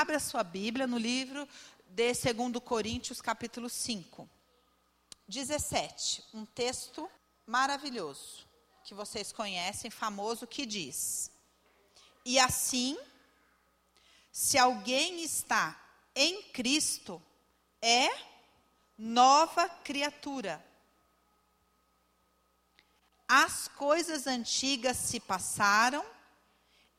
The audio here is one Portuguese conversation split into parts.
Abra sua Bíblia no livro de 2 Coríntios, capítulo 5. 17. Um texto maravilhoso, que vocês conhecem, famoso, que diz: E assim, se alguém está em Cristo, é nova criatura. As coisas antigas se passaram,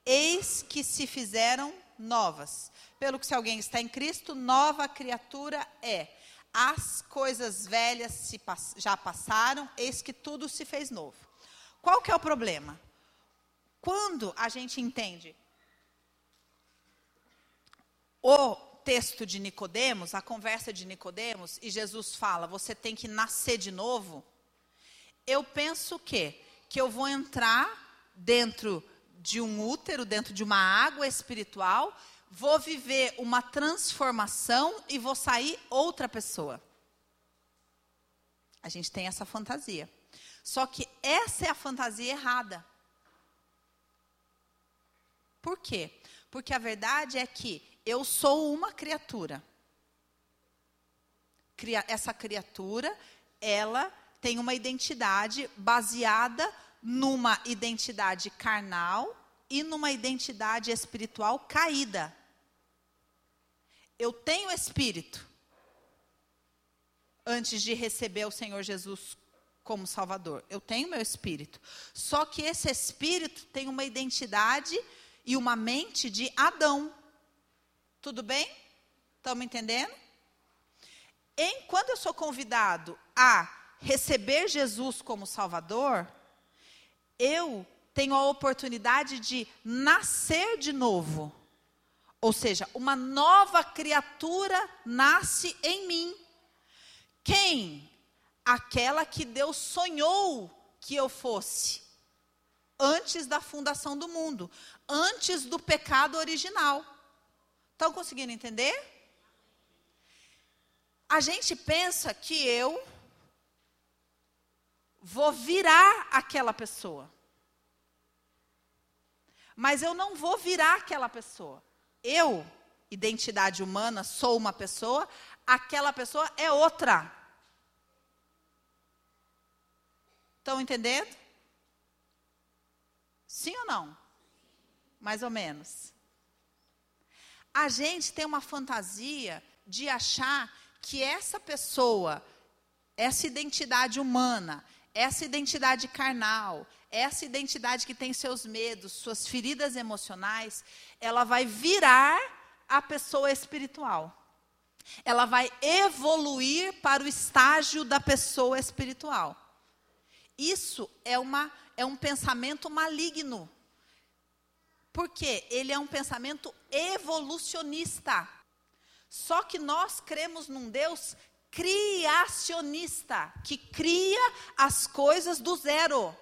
eis que se fizeram novas. Pelo que se alguém está em Cristo, nova criatura é. As coisas velhas se, já passaram, eis que tudo se fez novo. Qual que é o problema? Quando a gente entende o texto de Nicodemos, a conversa de Nicodemos, e Jesus fala: "Você tem que nascer de novo". Eu penso que que eu vou entrar dentro de um útero, dentro de uma água espiritual, vou viver uma transformação e vou sair outra pessoa. A gente tem essa fantasia. Só que essa é a fantasia errada. Por quê? Porque a verdade é que eu sou uma criatura. Essa criatura, ela tem uma identidade baseada numa identidade carnal e numa identidade espiritual caída. Eu tenho espírito antes de receber o Senhor Jesus como Salvador. Eu tenho meu espírito. Só que esse espírito tem uma identidade e uma mente de Adão. Tudo bem? Me entendendo? Quando eu sou convidado a receber Jesus como Salvador, eu tenho a oportunidade de nascer de novo. Ou seja, uma nova criatura nasce em mim. Quem? Aquela que Deus sonhou que eu fosse. Antes da fundação do mundo. Antes do pecado original. Estão conseguindo entender? A gente pensa que eu vou virar aquela pessoa. Mas eu não vou virar aquela pessoa. Eu, identidade humana, sou uma pessoa, aquela pessoa é outra. Estão entendendo? Sim ou não? Mais ou menos. A gente tem uma fantasia de achar que essa pessoa, essa identidade humana, essa identidade carnal, essa identidade que tem seus medos, suas feridas emocionais, ela vai virar a pessoa espiritual. Ela vai evoluir para o estágio da pessoa espiritual. Isso é, uma, é um pensamento maligno. Porque ele é um pensamento evolucionista. Só que nós cremos num Deus criacionista, que cria as coisas do zero.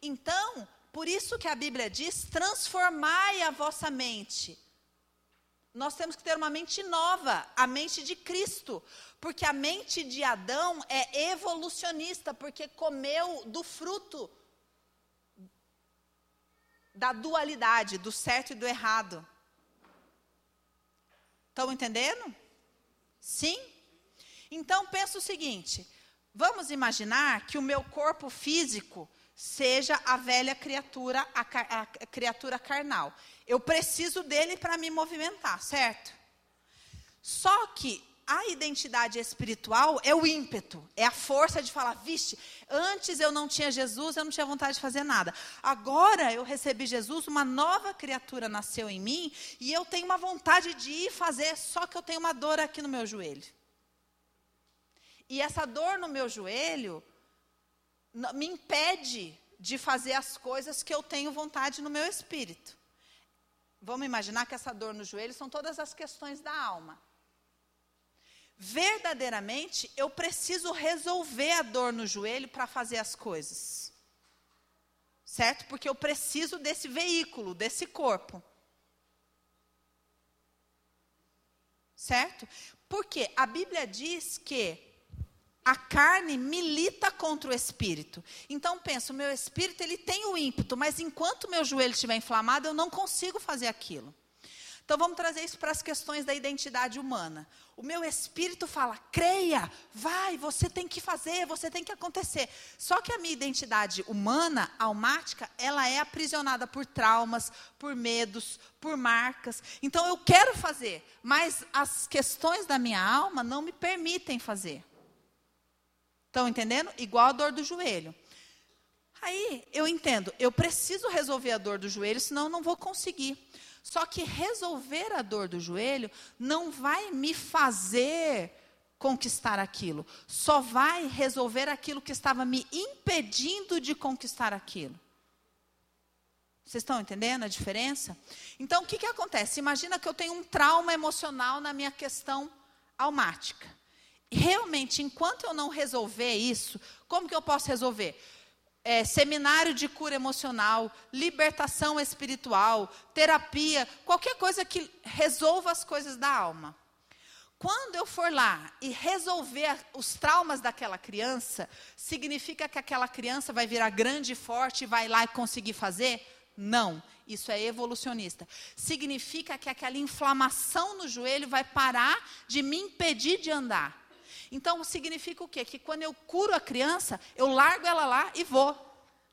Então, por isso que a Bíblia diz: transformai a vossa mente. Nós temos que ter uma mente nova, a mente de Cristo. Porque a mente de Adão é evolucionista, porque comeu do fruto da dualidade, do certo e do errado. Estão entendendo? Sim? Então pensa o seguinte: vamos imaginar que o meu corpo físico seja a velha criatura, a, a criatura carnal. Eu preciso dele para me movimentar, certo? Só que a identidade espiritual é o ímpeto, é a força de falar, vixe, antes eu não tinha Jesus, eu não tinha vontade de fazer nada. Agora eu recebi Jesus, uma nova criatura nasceu em mim e eu tenho uma vontade de ir fazer, só que eu tenho uma dor aqui no meu joelho. E essa dor no meu joelho me impede de fazer as coisas que eu tenho vontade no meu espírito. Vamos imaginar que essa dor no joelho são todas as questões da alma verdadeiramente eu preciso resolver a dor no joelho para fazer as coisas. Certo? Porque eu preciso desse veículo, desse corpo. Certo? Porque a Bíblia diz que a carne milita contra o espírito. Então penso, meu espírito ele tem o ímpeto, mas enquanto meu joelho estiver inflamado, eu não consigo fazer aquilo. Então vamos trazer isso para as questões da identidade humana. O meu espírito fala: creia, vai, você tem que fazer, você tem que acontecer. Só que a minha identidade humana, almática, ela é aprisionada por traumas, por medos, por marcas. Então eu quero fazer, mas as questões da minha alma não me permitem fazer. Estão entendendo? Igual a dor do joelho. Aí eu entendo, eu preciso resolver a dor do joelho, senão eu não vou conseguir. Só que resolver a dor do joelho não vai me fazer conquistar aquilo. Só vai resolver aquilo que estava me impedindo de conquistar aquilo. Vocês estão entendendo a diferença? Então, o que, que acontece? Imagina que eu tenho um trauma emocional na minha questão almática. Realmente, enquanto eu não resolver isso, como que eu posso resolver? É, seminário de cura emocional, libertação espiritual, terapia, qualquer coisa que resolva as coisas da alma. Quando eu for lá e resolver os traumas daquela criança, significa que aquela criança vai virar grande e forte e vai lá e conseguir fazer? Não, isso é evolucionista. Significa que aquela inflamação no joelho vai parar de me impedir de andar. Então, significa o quê? Que quando eu curo a criança, eu largo ela lá e vou.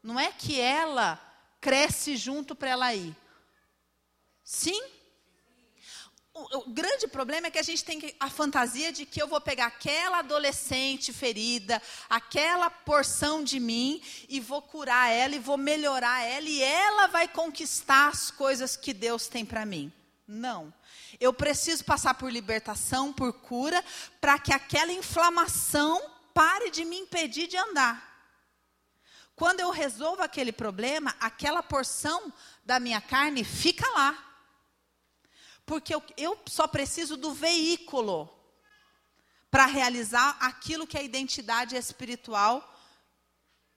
Não é que ela cresce junto para ela ir. Sim? O, o, grande problema é que a gente tem a fantasia de que eu vou pegar aquela adolescente ferida, aquela porção de mim, e vou curar ela, e vou melhorar ela, e ela vai conquistar as coisas que Deus tem para mim. Não. Eu preciso passar por libertação, por cura, para que aquela inflamação pare de me impedir de andar. Quando eu resolvo aquele problema, aquela porção da minha carne fica lá. Porque eu, eu só preciso do veículo para realizar aquilo que a identidade espiritual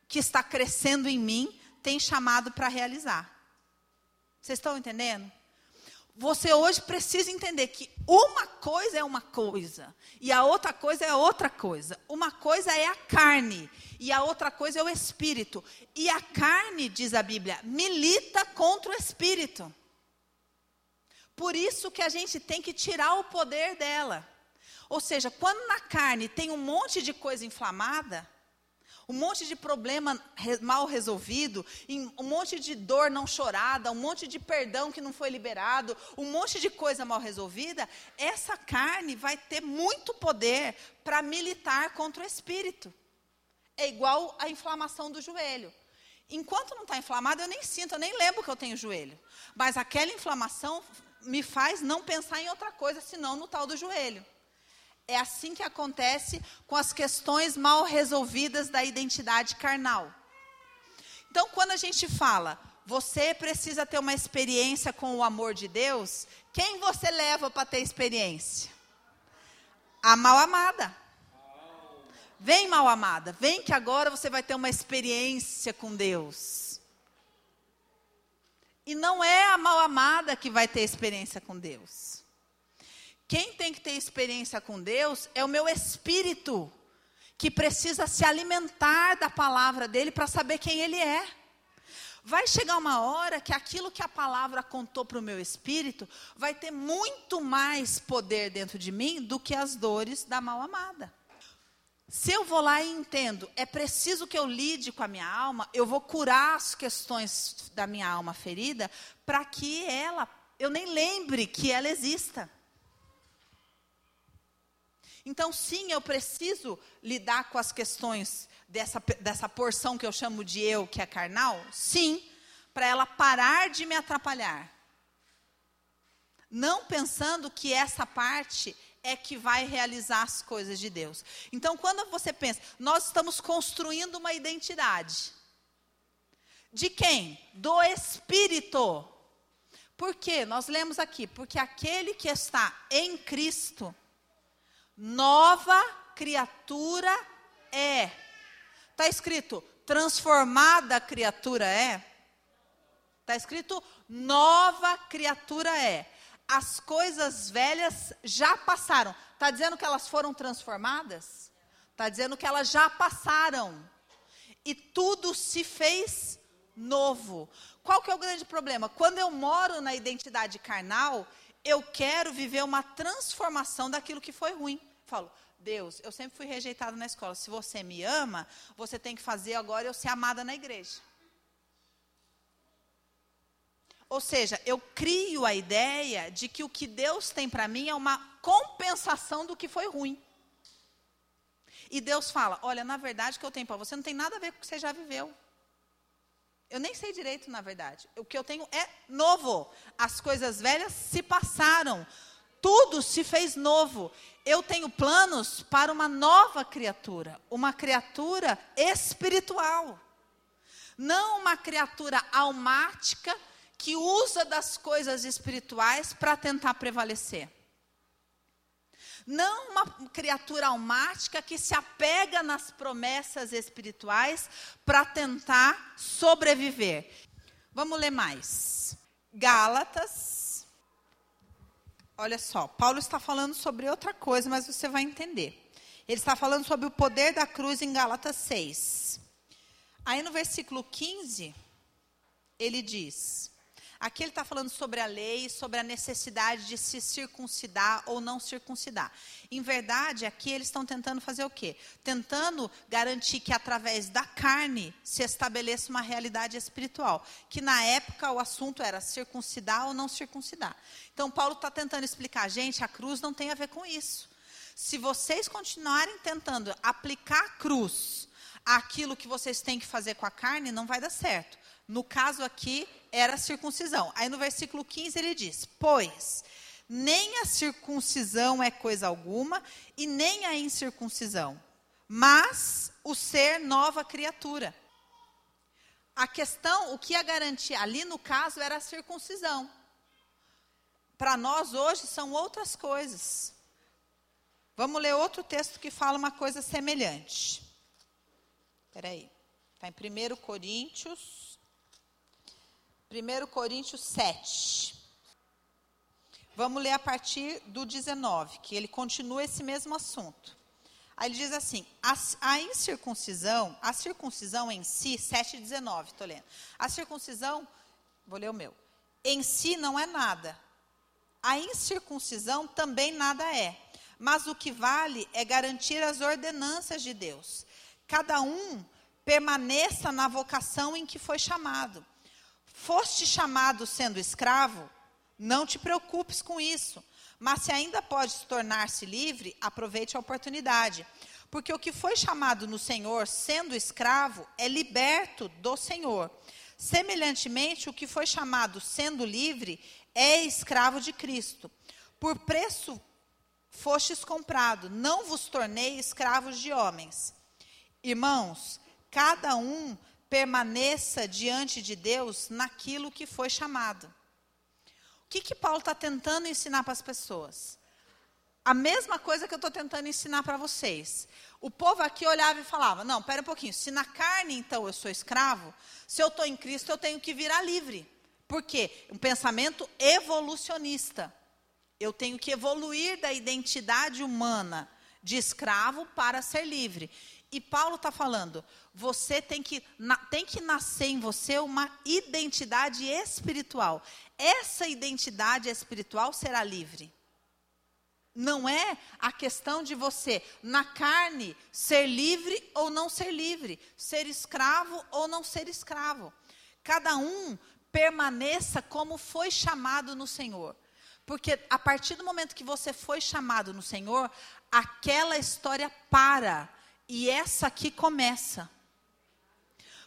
que está crescendo em mim tem chamado para realizar. Vocês estão entendendo? Você hoje precisa entender que uma coisa é uma coisa e a outra coisa é outra coisa. Uma coisa é a carne e a outra coisa é o espírito. E a carne, diz a Bíblia, milita contra o espírito. Por isso que a gente tem que tirar o poder dela. Ou seja, quando na carne tem um monte de coisa inflamada, um monte de problema mal resolvido, um monte de dor não chorada, um monte de perdão que não foi liberado, um monte de coisa mal resolvida, essa carne vai ter muito poder para militar contra o espírito. É igual a inflamação do joelho. Enquanto não está inflamado, eu nem sinto, eu nem lembro que eu tenho joelho. Mas aquela inflamação me faz não pensar em outra coisa senão no tal do joelho. É assim que acontece com as questões mal resolvidas da identidade carnal. Então, quando a gente fala, você precisa ter uma experiência com o amor de Deus, quem você leva para ter experiência? A mal amada. Vem, mal amada, vem que agora você vai ter uma experiência com Deus. E não é a mal amada que vai ter experiência com Deus. Quem tem que ter experiência com Deus é o meu espírito, que precisa se alimentar da palavra dele para saber quem ele é. Vai chegar uma hora que aquilo que a palavra contou para o meu espírito vai ter muito mais poder dentro de mim do que as dores da mal amada. Se eu vou lá e entendo, é preciso que eu lide com a minha alma, eu vou curar as questões da minha alma ferida, para que ela, eu nem lembre que ela exista. Então, sim, eu preciso lidar com as questões dessa, dessa porção que eu chamo de eu, que é carnal? Sim, para ela parar de me atrapalhar. Não pensando que essa parte é que vai realizar as coisas de Deus. Então, quando você pensa, nós estamos construindo uma identidade. De quem? Do Espírito. Por quê? Nós lemos aqui, porque aquele que está em Cristo nova criatura é. Está escrito, transformada criatura é. Está escrito, nova criatura é. As coisas velhas já passaram. Está dizendo que elas foram transformadas? Está dizendo que elas já passaram. E tudo se fez novo. Qual que é o grande problema? Quando eu moro na identidade carnal, eu quero viver uma transformação daquilo que foi ruim. Falo, Deus, eu sempre fui rejeitado na escola. Se você me ama, você tem que fazer agora eu ser amada na igreja. Ou seja, eu crio a ideia de que o que Deus tem para mim é uma compensação do que foi ruim. E Deus fala: Olha, na verdade, o que eu tenho para você não tem nada a ver com o que você já viveu. Eu nem sei direito, na verdade. O que eu tenho é novo. As coisas velhas se passaram. Tudo se fez novo. Eu tenho planos para uma nova criatura, uma criatura espiritual. Não uma criatura almática que usa das coisas espirituais para tentar prevalecer. Não uma criatura almática que se apega nas promessas espirituais para tentar sobreviver. Vamos ler mais. Gálatas. Olha só, Paulo está falando sobre outra coisa, mas você vai entender. Ele está falando sobre o poder da cruz em Gálatas 6. Aí no versículo 15, ele diz: Aqui ele está falando sobre a lei, sobre a necessidade de se circuncidar ou não circuncidar. Em verdade, aqui eles estão tentando fazer o quê? Tentando garantir que através da carne se estabeleça uma realidade espiritual. Que na época o assunto era circuncidar ou não circuncidar. Então Paulo está tentando explicar, gente, a cruz não tem a ver com isso. Se vocês continuarem tentando aplicar a cruz àquilo que vocês têm que fazer com a carne, não vai dar certo. No caso aqui, era a circuncisão. Aí no versículo 15 ele diz: Pois nem a circuncisão é coisa alguma, e nem a incircuncisão, mas o ser nova criatura. A questão, o que ia garantir ali no caso era a circuncisão. Para nós hoje são outras coisas. Vamos ler outro texto que fala uma coisa semelhante. Espera aí. Está em 1 Coríntios 1 Coríntios 7. Vamos ler a partir do 19, que ele continua esse mesmo assunto. Aí ele diz assim: a, a incircuncisão, a circuncisão em si, 7,19, estou lendo. A circuncisão, vou ler o meu, em si não é nada. A incircuncisão também nada é. Mas o que vale é garantir as ordenanças de Deus. Cada um permaneça na vocação em que foi chamado. Foste chamado sendo escravo? Não te preocupes com isso. Mas se ainda podes tornar-se livre, aproveite a oportunidade. Porque o que foi chamado no Senhor sendo escravo é liberto do Senhor. Semelhantemente, o que foi chamado sendo livre é escravo de Cristo. Por preço fostes comprado, não vos tornei escravos de homens. Irmãos, cada um permaneça diante de Deus naquilo que foi chamado. O que, que Paulo está tentando ensinar para as pessoas? A mesma coisa que eu estou tentando ensinar para vocês. O povo aqui olhava e falava: Não, pera um pouquinho, se na carne então eu sou escravo, se eu estou em Cristo eu tenho que virar livre. Por quê? Um pensamento evolucionista. Eu tenho que evoluir da identidade humana de escravo para ser livre. E Paulo está falando: você tem que, na, tem que nascer em você uma identidade espiritual. Essa identidade espiritual será livre. Não é a questão de você, na carne, ser livre ou não ser livre, ser escravo ou não ser escravo. Cada um permaneça como foi chamado no Senhor. Porque a partir do momento que você foi chamado no Senhor, aquela história para e essa aqui começa.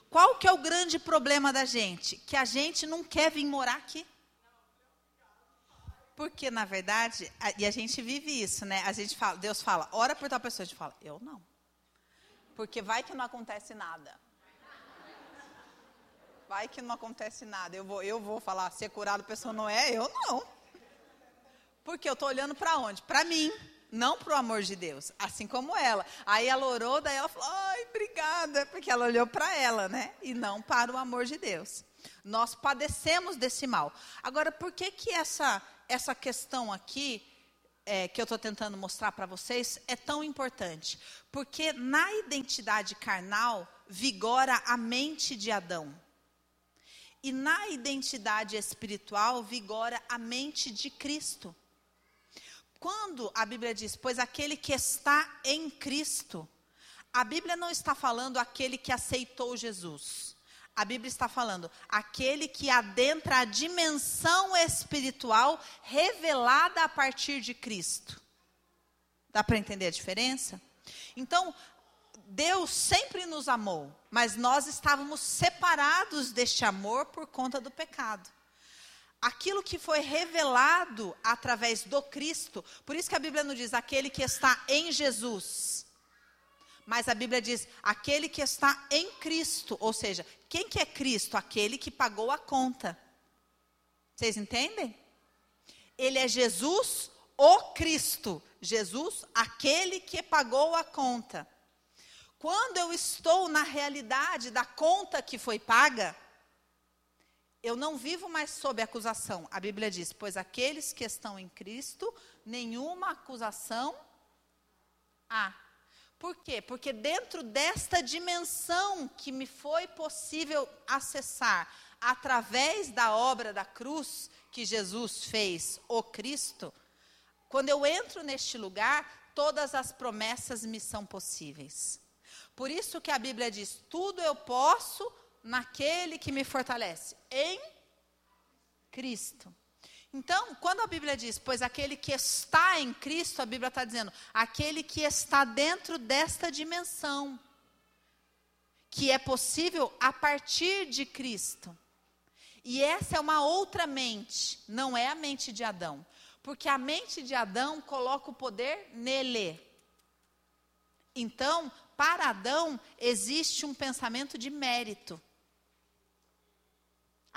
Qual que é o grande problema da gente? Que a gente não quer vir morar aqui. Porque, na verdade, a, e a gente vive isso, né? A gente fala, Deus fala, ora por tal pessoa. A gente fala, eu não. Porque vai que não acontece nada. Vai que não acontece nada. Eu vou, eu vou falar, ser curado, a pessoa não é, eu não. Porque eu estou olhando para onde? Para mim não para o amor de Deus, assim como ela. Aí ela orou, daí ela falou, ai, obrigada, porque ela olhou para ela, né? E não para o amor de Deus. Nós padecemos desse mal. Agora, por que que essa, essa questão aqui é, que eu estou tentando mostrar para vocês é tão importante? Porque na identidade carnal vigora a mente de Adão. E na identidade espiritual vigora a mente de Cristo. Quando a Bíblia diz, pois aquele que está em Cristo, a Bíblia não está falando aquele que aceitou Jesus. A Bíblia está falando aquele que adentra a dimensão espiritual revelada a partir de Cristo. Dá para entender a diferença? Então, Deus sempre nos amou, mas nós estávamos separados deste amor por conta do pecado. Aquilo que foi revelado através do Cristo, por isso que a Bíblia não diz aquele que está em Jesus, mas a Bíblia diz aquele que está em Cristo, ou seja, quem que é Cristo? Aquele que pagou a conta. Vocês entendem? Ele é Jesus, o Cristo. Jesus, aquele que pagou a conta. Quando eu estou na realidade da conta que foi paga, eu não vivo mais sob acusação. A Bíblia diz: pois aqueles que estão em Cristo, nenhuma acusação há. Por quê? Porque dentro desta dimensão que me foi possível acessar através da obra da cruz que Jesus fez, o Cristo, quando eu entro neste lugar, todas as promessas me são possíveis. Por isso que a Bíblia diz: tudo eu posso naquele que me fortalece, em Cristo. Então, quando a Bíblia diz, pois aquele que está em Cristo, a Bíblia está dizendo, aquele que está dentro desta dimensão, que é possível a partir de Cristo. E essa é uma outra mente, não é a mente de Adão. Porque a mente de Adão coloca o poder nele. Então, para Adão, existe um pensamento de mérito.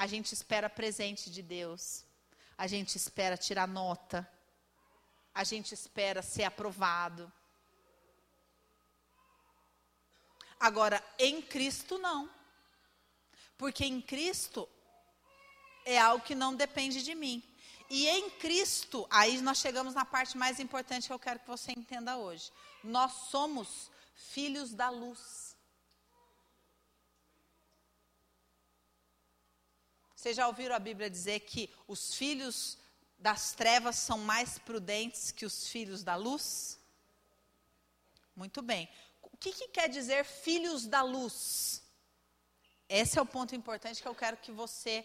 A gente espera presente de Deus a gente espera tirar nota, a gente espera ser aprovado. Agora, em Cristo, não. Porque em Cristo é algo que não depende de mim. E em Cristo, aí nós chegamos na parte mais importante que eu quero que você entenda hoje. Nós somos filhos da luz. Vocês já ouviram a Bíblia dizer que os filhos das trevas são mais prudentes que os filhos da luz? Muito bem. O que, que quer dizer filhos da luz? Esse é o ponto importante que eu quero que você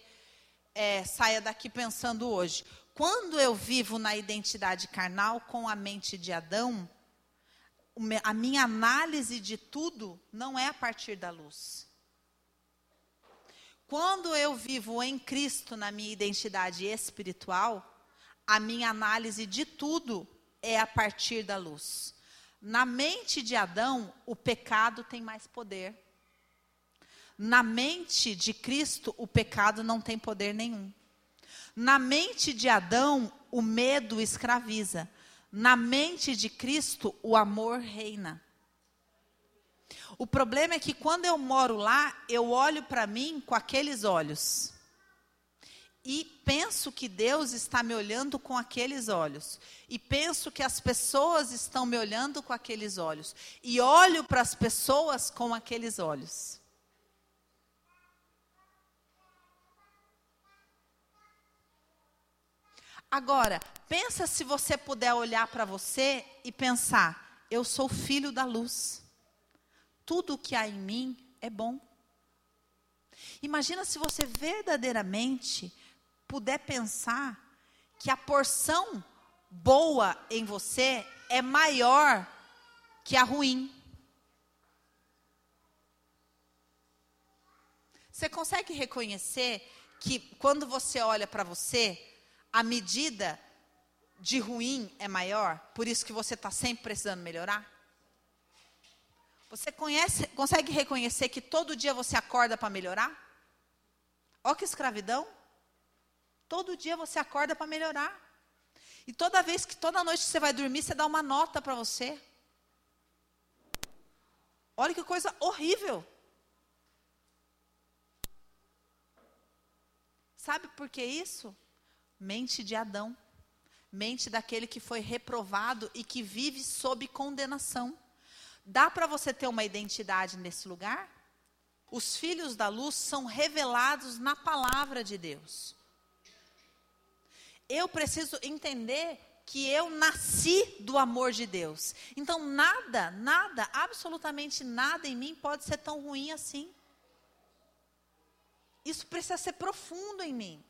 é, saia daqui pensando hoje. Quando eu vivo na identidade carnal com a mente de Adão, a minha análise de tudo não é a partir da luz. Quando eu vivo em Cristo na minha identidade espiritual, a minha análise de tudo é a partir da luz. Na mente de Adão, o pecado tem mais poder. Na mente de Cristo, o pecado não tem poder nenhum. Na mente de Adão, o medo escraviza. Na mente de Cristo, o amor reina. O problema é que quando eu moro lá, eu olho para mim com aqueles olhos. E penso que Deus está me olhando com aqueles olhos. E penso que as pessoas estão me olhando com aqueles olhos. E olho para as pessoas com aqueles olhos. Agora, pensa se você puder olhar para você e pensar: eu sou filho da luz tudo o que há em mim é bom. Imagina se você verdadeiramente puder pensar que a porção boa em você é maior que a ruim. Você consegue reconhecer que quando você olha para você, a medida de ruim é maior? Por isso que você está sempre precisando melhorar? Você conhece, consegue reconhecer que todo dia você acorda para melhorar? Olha que escravidão. Todo dia você acorda para melhorar. E toda vez que toda noite você vai dormir, você dá uma nota para você. Olha que coisa horrível. Sabe por que isso? Mente de Adão. mente daquele que foi reprovado e que vive sob condenação. Dá para você ter uma identidade nesse lugar? Os filhos da luz são revelados na palavra de Deus. Eu preciso entender que eu nasci do amor de Deus. Então, nada, nada, absolutamente nada em mim pode ser tão ruim assim. Isso precisa ser profundo em mim.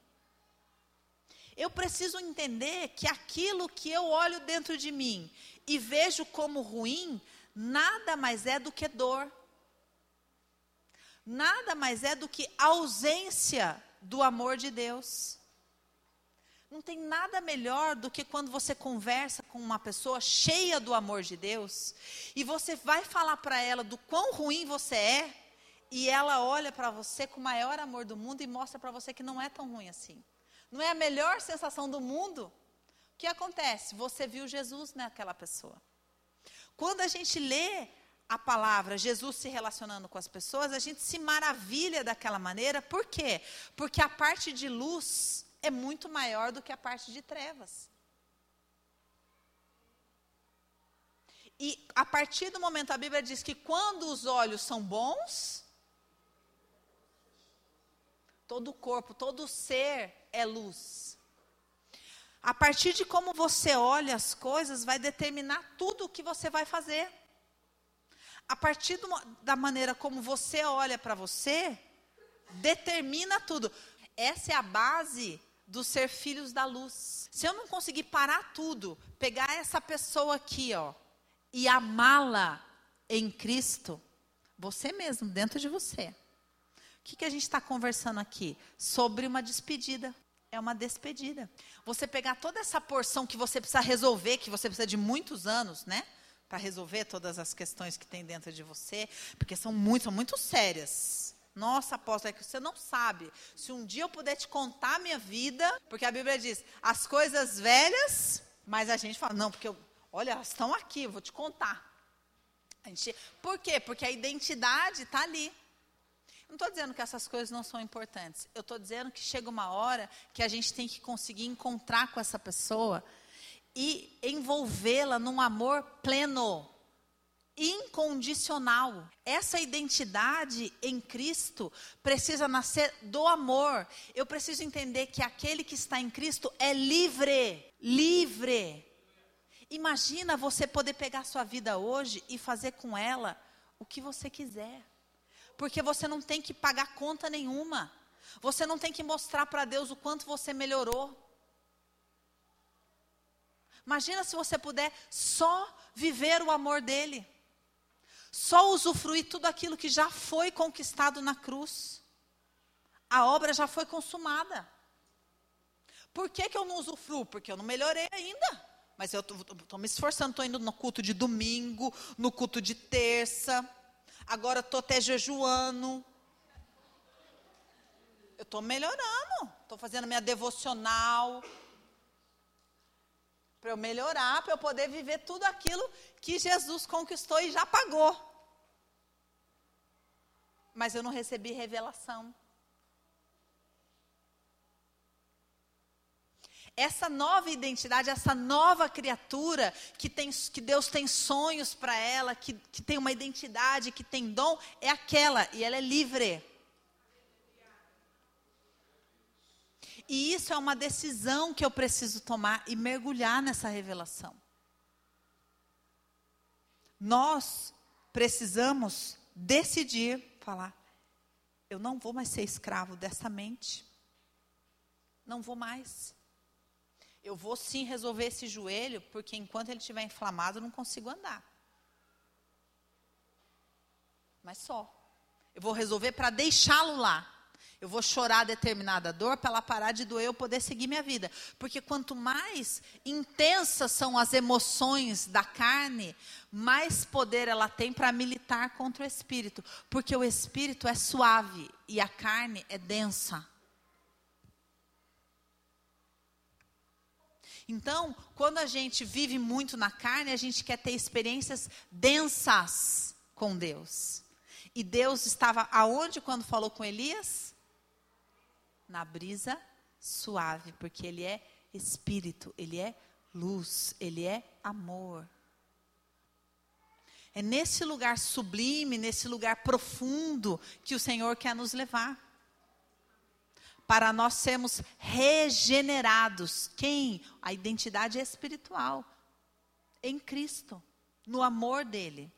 Eu preciso entender que aquilo que eu olho dentro de mim e vejo como ruim, nada mais é do que dor. Nada mais é do que ausência do amor de Deus. Não tem nada melhor do que quando você conversa com uma pessoa cheia do amor de Deus e você vai falar para ela do quão ruim você é e ela olha para você com o maior amor do mundo e mostra para você que não é tão ruim assim. Não é a melhor sensação do mundo? O que acontece? Você viu Jesus naquela pessoa. Quando a gente lê a palavra Jesus se relacionando com as pessoas, a gente se maravilha daquela maneira. Por quê? Porque a parte de luz é muito maior do que a parte de trevas. E a partir do momento a Bíblia diz que quando os olhos são bons, todo o corpo, todo o ser é luz. A partir de como você olha as coisas, vai determinar tudo o que você vai fazer. A partir do, da maneira como você olha para você, determina tudo. Essa é a base do ser filhos da luz. Se eu não conseguir parar tudo, pegar essa pessoa aqui, ó, e amá-la em Cristo, você mesmo, dentro de você. O que, que a gente está conversando aqui? Sobre uma despedida. É uma despedida. Você pegar toda essa porção que você precisa resolver, que você precisa de muitos anos, né? Para resolver todas as questões que tem dentro de você, porque são muito, são muito sérias. Nossa, apóstolo, é que você não sabe. Se um dia eu puder te contar a minha vida, porque a Bíblia diz, as coisas velhas, mas a gente fala, não, porque eu, olha, elas estão aqui, eu vou te contar. A gente, por quê? Porque a identidade está ali. Não estou dizendo que essas coisas não são importantes. Eu estou dizendo que chega uma hora que a gente tem que conseguir encontrar com essa pessoa e envolvê-la num amor pleno incondicional. Essa identidade em Cristo precisa nascer do amor. Eu preciso entender que aquele que está em Cristo é livre, livre. Imagina você poder pegar sua vida hoje e fazer com ela o que você quiser. Porque você não tem que pagar conta nenhuma. Você não tem que mostrar para Deus o quanto você melhorou. Imagina se você puder só viver o amor dele só usufruir tudo aquilo que já foi conquistado na cruz. A obra já foi consumada. Por que, que eu não usufruo? Porque eu não melhorei ainda. Mas eu estou me esforçando, estou indo no culto de domingo, no culto de terça. Agora estou até jejuando. Eu estou melhorando. Estou fazendo minha devocional. Para eu melhorar, para eu poder viver tudo aquilo que Jesus conquistou e já pagou. Mas eu não recebi revelação. Essa nova identidade, essa nova criatura que, tem, que Deus tem sonhos para ela, que, que tem uma identidade, que tem dom, é aquela, e ela é livre. E isso é uma decisão que eu preciso tomar e mergulhar nessa revelação. Nós precisamos decidir falar: eu não vou mais ser escravo dessa mente. Não vou mais. Eu vou sim resolver esse joelho, porque enquanto ele estiver inflamado, eu não consigo andar. Mas só. Eu vou resolver para deixá-lo lá. Eu vou chorar determinada dor para ela parar de doer eu poder seguir minha vida. Porque quanto mais intensas são as emoções da carne, mais poder ela tem para militar contra o espírito. Porque o espírito é suave e a carne é densa. Então, quando a gente vive muito na carne, a gente quer ter experiências densas com Deus. E Deus estava aonde quando falou com Elias? na brisa suave, porque ele é espírito, ele é luz, ele é amor. É nesse lugar sublime, nesse lugar profundo que o Senhor quer nos levar. Para nós sermos regenerados. Quem? A identidade espiritual. Em Cristo. No amor dele.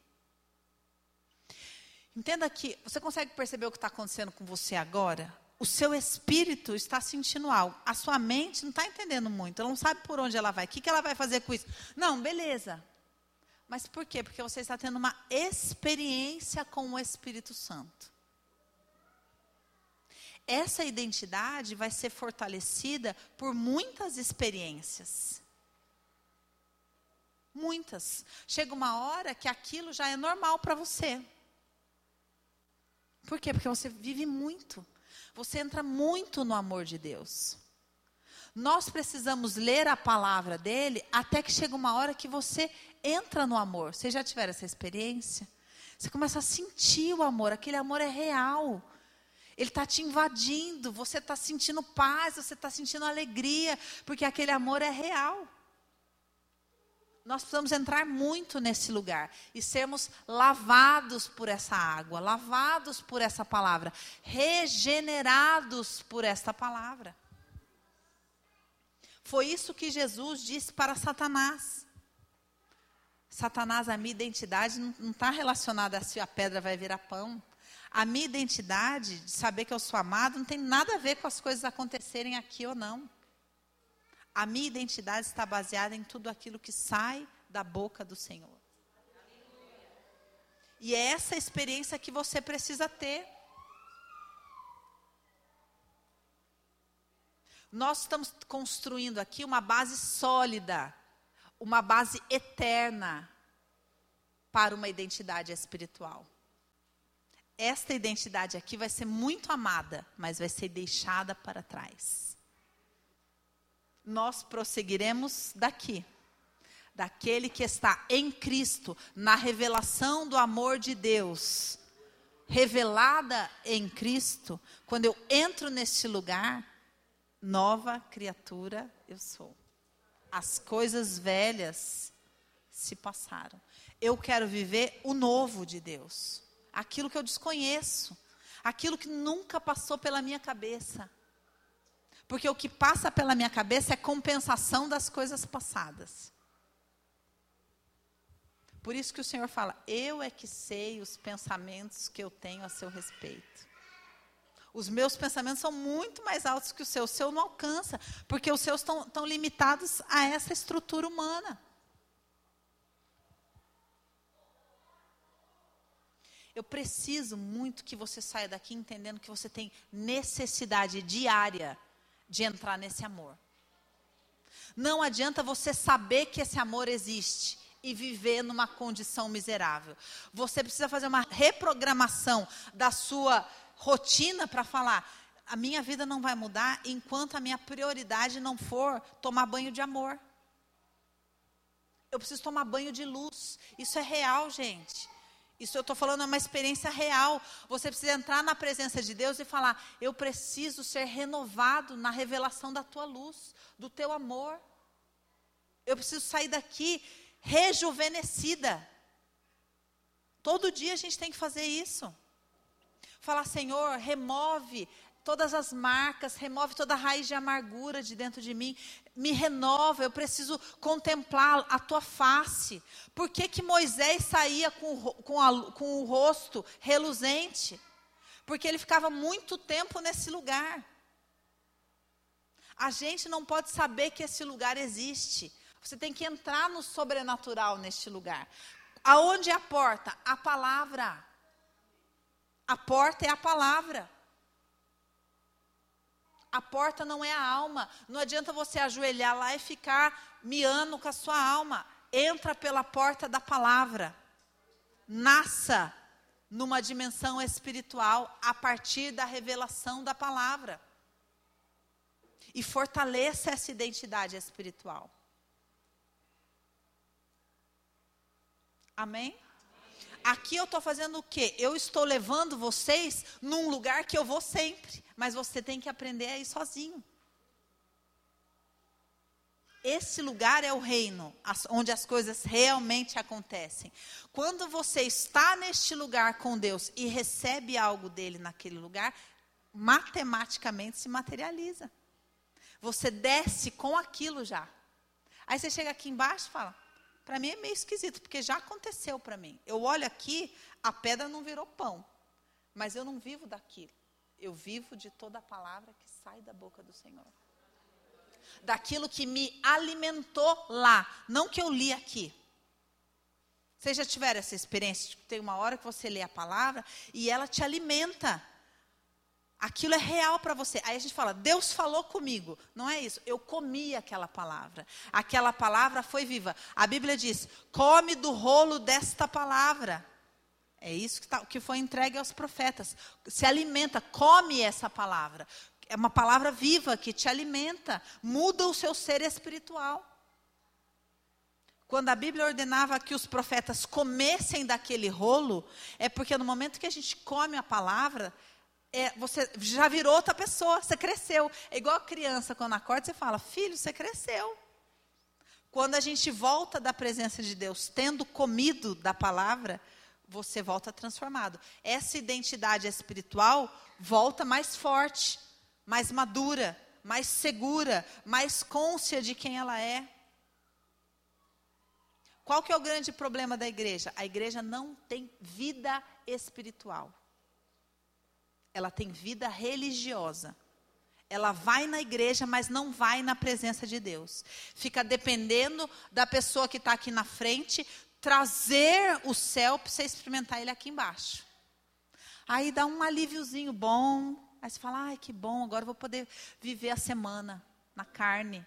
Entenda que você consegue perceber o que está acontecendo com você agora? O seu espírito está sentindo algo. A sua mente não está entendendo muito. Ela não sabe por onde ela vai. O que, que ela vai fazer com isso? Não, beleza. Mas por quê? Porque você está tendo uma experiência com o Espírito Santo. Essa identidade vai ser fortalecida por muitas experiências. Muitas. Chega uma hora que aquilo já é normal para você. Por quê? Porque você vive muito. Você entra muito no amor de Deus. Nós precisamos ler a palavra dele até que chega uma hora que você entra no amor. Vocês já tiveram essa experiência? Você começa a sentir o amor, aquele amor é real. Ele está te invadindo, você está sentindo paz, você está sentindo alegria, porque aquele amor é real. Nós precisamos entrar muito nesse lugar e sermos lavados por essa água, lavados por essa palavra, regenerados por esta palavra. Foi isso que Jesus disse para Satanás. Satanás, a minha identidade não está relacionada a se a pedra vai virar pão. A minha identidade de saber que eu sou amado não tem nada a ver com as coisas acontecerem aqui ou não. A minha identidade está baseada em tudo aquilo que sai da boca do Senhor. E é essa experiência que você precisa ter. Nós estamos construindo aqui uma base sólida, uma base eterna para uma identidade espiritual. Esta identidade aqui vai ser muito amada, mas vai ser deixada para trás. Nós prosseguiremos daqui, daquele que está em Cristo, na revelação do amor de Deus, revelada em Cristo, quando eu entro neste lugar, nova criatura eu sou. As coisas velhas se passaram. Eu quero viver o novo de Deus, aquilo que eu desconheço, aquilo que nunca passou pela minha cabeça. Porque o que passa pela minha cabeça é compensação das coisas passadas. Por isso que o Senhor fala: Eu é que sei os pensamentos que eu tenho a seu respeito. Os meus pensamentos são muito mais altos que os seus. O seu não alcança, porque os seus estão limitados a essa estrutura humana. Eu preciso muito que você saia daqui entendendo que você tem necessidade diária de entrar nesse amor. Não adianta você saber que esse amor existe e viver numa condição miserável. Você precisa fazer uma reprogramação da sua rotina para falar: a minha vida não vai mudar enquanto a minha prioridade não for tomar banho de amor. Eu preciso tomar banho de luz. Isso é real, gente. Isso eu estou falando é uma experiência real. Você precisa entrar na presença de Deus e falar: Eu preciso ser renovado na revelação da tua luz, do teu amor. Eu preciso sair daqui rejuvenescida. Todo dia a gente tem que fazer isso. Falar, Senhor, remove todas as marcas, remove toda a raiz de amargura de dentro de mim, me renova, eu preciso contemplar a tua face. Por que, que Moisés saía com, com, a, com o rosto reluzente? Porque ele ficava muito tempo nesse lugar. A gente não pode saber que esse lugar existe. Você tem que entrar no sobrenatural neste lugar. Aonde é a porta? A palavra. A porta é a palavra. A porta não é a alma. Não adianta você ajoelhar lá e ficar miando com a sua alma. Entra pela porta da palavra. Nasça numa dimensão espiritual a partir da revelação da palavra. E fortaleça essa identidade espiritual. Amém? Aqui eu estou fazendo o quê? Eu estou levando vocês num lugar que eu vou sempre. Mas você tem que aprender a ir sozinho. Esse lugar é o reino, onde as coisas realmente acontecem. Quando você está neste lugar com Deus e recebe algo dele naquele lugar, matematicamente se materializa. Você desce com aquilo já. Aí você chega aqui embaixo e fala: para mim é meio esquisito, porque já aconteceu para mim. Eu olho aqui, a pedra não virou pão, mas eu não vivo daquilo. Eu vivo de toda a palavra que sai da boca do Senhor daquilo que me alimentou lá, não que eu li aqui. Vocês já tiveram essa experiência? Tem uma hora que você lê a palavra e ela te alimenta. Aquilo é real para você. Aí a gente fala, Deus falou comigo. Não é isso. Eu comi aquela palavra. Aquela palavra foi viva. A Bíblia diz: come do rolo desta palavra. É isso que, tá, que foi entregue aos profetas. Se alimenta, come essa palavra é uma palavra viva que te alimenta, muda o seu ser espiritual. Quando a Bíblia ordenava que os profetas comessem daquele rolo, é porque no momento que a gente come a palavra, é, você já virou outra pessoa, você cresceu. É igual a criança, quando acorda, você fala: Filho, você cresceu. Quando a gente volta da presença de Deus, tendo comido da palavra, você volta transformado. Essa identidade espiritual volta mais forte mais madura, mais segura, mais côncia de quem ela é. Qual que é o grande problema da igreja? A igreja não tem vida espiritual. Ela tem vida religiosa. Ela vai na igreja, mas não vai na presença de Deus. Fica dependendo da pessoa que está aqui na frente trazer o céu para você experimentar ele aqui embaixo. Aí dá um alíviozinho bom, Aí você fala, ai, que bom, agora eu vou poder viver a semana na carne.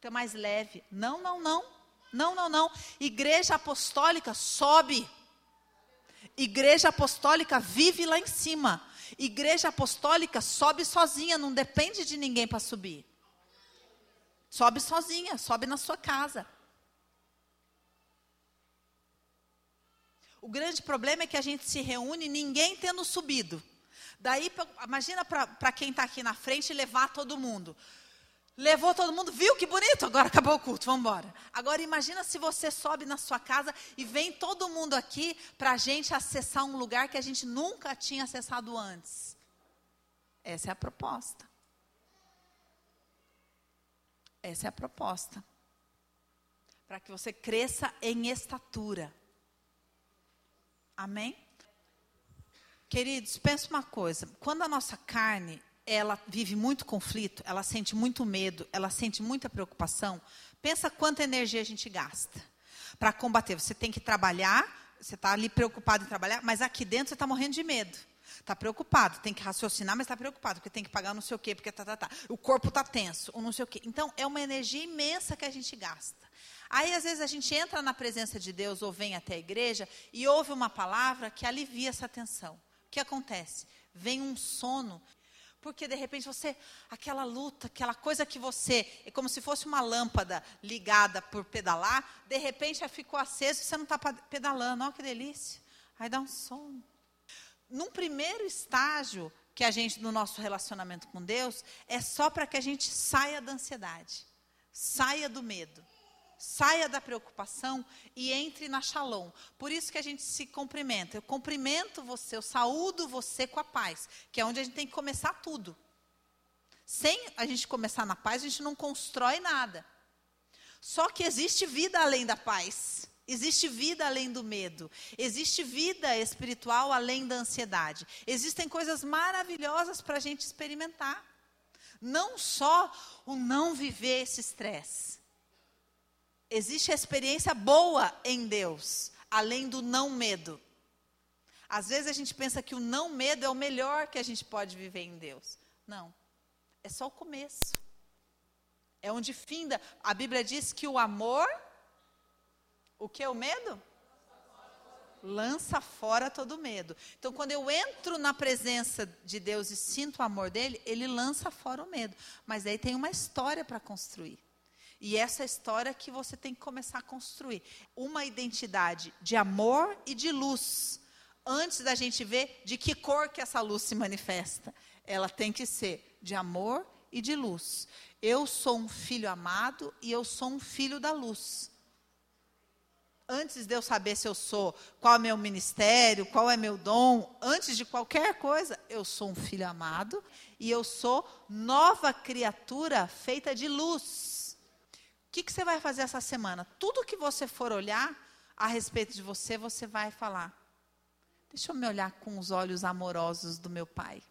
Ter mais leve. Não, não, não. Não, não, não. Igreja apostólica sobe. Igreja apostólica vive lá em cima. Igreja apostólica sobe sozinha, não depende de ninguém para subir. Sobe sozinha, sobe na sua casa. O grande problema é que a gente se reúne ninguém tendo subido. Daí, imagina para quem está aqui na frente levar todo mundo. Levou todo mundo, viu que bonito? Agora acabou o culto, vamos embora. Agora imagina se você sobe na sua casa e vem todo mundo aqui para a gente acessar um lugar que a gente nunca tinha acessado antes. Essa é a proposta. Essa é a proposta. Para que você cresça em estatura. Amém? Queridos, pensa uma coisa. Quando a nossa carne, ela vive muito conflito, ela sente muito medo, ela sente muita preocupação, pensa quanta energia a gente gasta para combater. Você tem que trabalhar, você está ali preocupado em trabalhar, mas aqui dentro você está morrendo de medo. Está preocupado, tem que raciocinar, mas está preocupado, porque tem que pagar não sei o quê, porque tá, tá, tá. o corpo está tenso, ou não sei o quê. Então, é uma energia imensa que a gente gasta. Aí, às vezes, a gente entra na presença de Deus ou vem até a igreja e ouve uma palavra que alivia essa tensão que acontece? Vem um sono, porque de repente você, aquela luta, aquela coisa que você, é como se fosse uma lâmpada ligada por pedalar, de repente já ficou aceso e você não está pedalando. Olha que delícia. Aí dá um sono. Num primeiro estágio que a gente, no nosso relacionamento com Deus, é só para que a gente saia da ansiedade, saia do medo saia da preocupação e entre na shalom. Por isso que a gente se cumprimenta. Eu cumprimento você, eu saúdo você com a paz, que é onde a gente tem que começar tudo. Sem a gente começar na paz, a gente não constrói nada. Só que existe vida além da paz. Existe vida além do medo. Existe vida espiritual além da ansiedade. Existem coisas maravilhosas para a gente experimentar. Não só o não viver esse estresse existe a experiência boa em Deus, além do não medo. Às vezes a gente pensa que o não medo é o melhor que a gente pode viver em Deus. Não. É só o começo. É onde finda. A Bíblia diz que o amor. O que é o medo? Lança fora todo medo. Então, quando eu entro na presença de Deus e sinto o amor dele, ele lança fora o medo. Mas aí tem uma história para construir. E essa história que você tem que começar a construir. Uma identidade de amor e de luz. Antes da gente ver de que cor que essa luz se manifesta. Ela tem que ser de amor e de luz. Eu sou um filho amado e eu sou um filho da luz. Antes de eu saber se eu sou, qual é meu ministério, qual é meu dom, antes de qualquer coisa, eu sou um filho amado e eu sou nova criatura feita de luz. O que, que você vai fazer essa semana? Tudo que você for olhar a respeito de você, você vai falar: Deixa eu me olhar com os olhos amorosos do meu pai.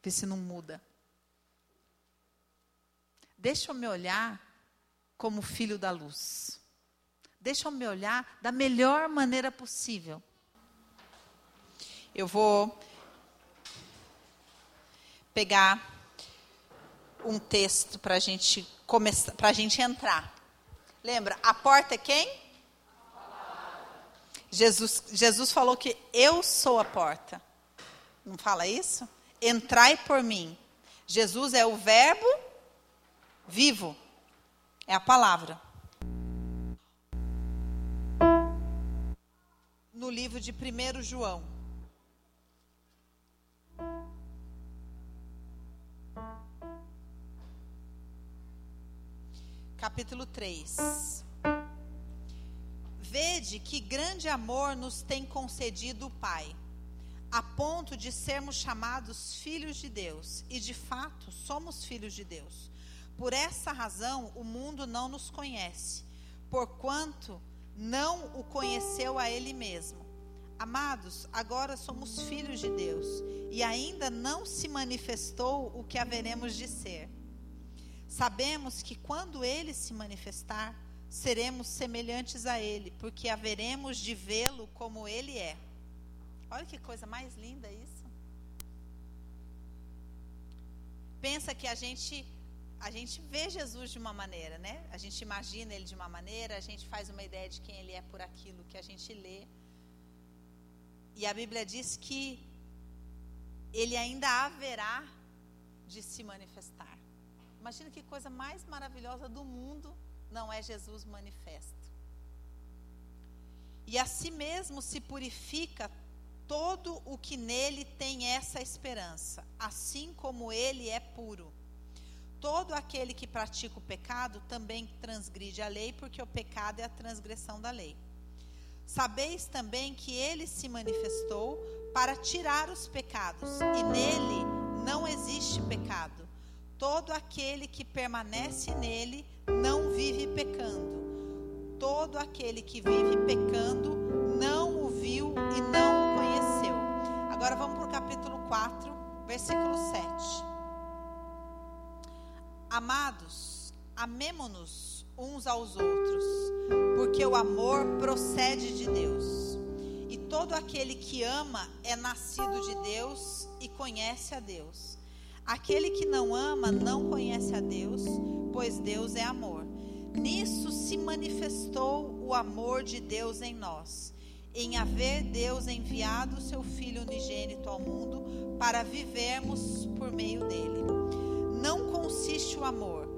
Ver se não muda. Deixa eu me olhar como filho da luz. Deixa eu me olhar da melhor maneira possível. Eu vou pegar um texto para gente começar, para a gente entrar. Lembra? A porta é quem? Jesus, Jesus falou que eu sou a porta. Não fala isso? Entrai por mim. Jesus é o verbo vivo. É a palavra. No livro de 1 João. Capítulo 3. Vede que grande amor nos tem concedido o Pai, a ponto de sermos chamados filhos de Deus, e de fato somos filhos de Deus. Por essa razão o mundo não nos conhece, porquanto não o conheceu a Ele mesmo. Amados, agora somos filhos de Deus, e ainda não se manifestou o que haveremos de ser. Sabemos que quando Ele se manifestar, seremos semelhantes a Ele, porque haveremos de vê-lo como Ele é. Olha que coisa mais linda isso. Pensa que a gente a gente vê Jesus de uma maneira, né? A gente imagina ele de uma maneira, a gente faz uma ideia de quem ele é por aquilo que a gente lê. E a Bíblia diz que ele ainda haverá de se manifestar. Imagina que coisa mais maravilhosa do mundo não é Jesus manifesto. E a si mesmo se purifica todo o que nele tem essa esperança, assim como ele é puro. Todo aquele que pratica o pecado também transgride a lei, porque o pecado é a transgressão da lei. Sabeis também que ele se manifestou para tirar os pecados, e nele não existe pecado. Todo aquele que permanece nele não vive pecando. Todo aquele que vive pecando não o viu e não o conheceu. Agora vamos para o capítulo 4, versículo 7. Amados, amemo-nos uns aos outros, porque o amor procede de Deus. E todo aquele que ama é nascido de Deus e conhece a Deus. Aquele que não ama não conhece a Deus, pois Deus é amor. Nisso se manifestou o amor de Deus em nós, em haver Deus enviado o seu Filho unigênito ao mundo para vivermos por meio dele. Não consiste o amor,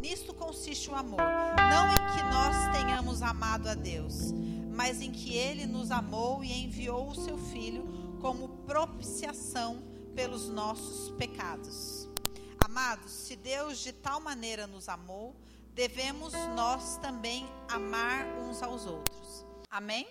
nisto consiste o amor, não em que nós tenhamos amado a Deus, mas em que ele nos amou e enviou o seu Filho como propiciação pelos nossos pecados. Amados, se Deus de tal maneira nos amou, devemos nós também amar uns aos outros. Amém?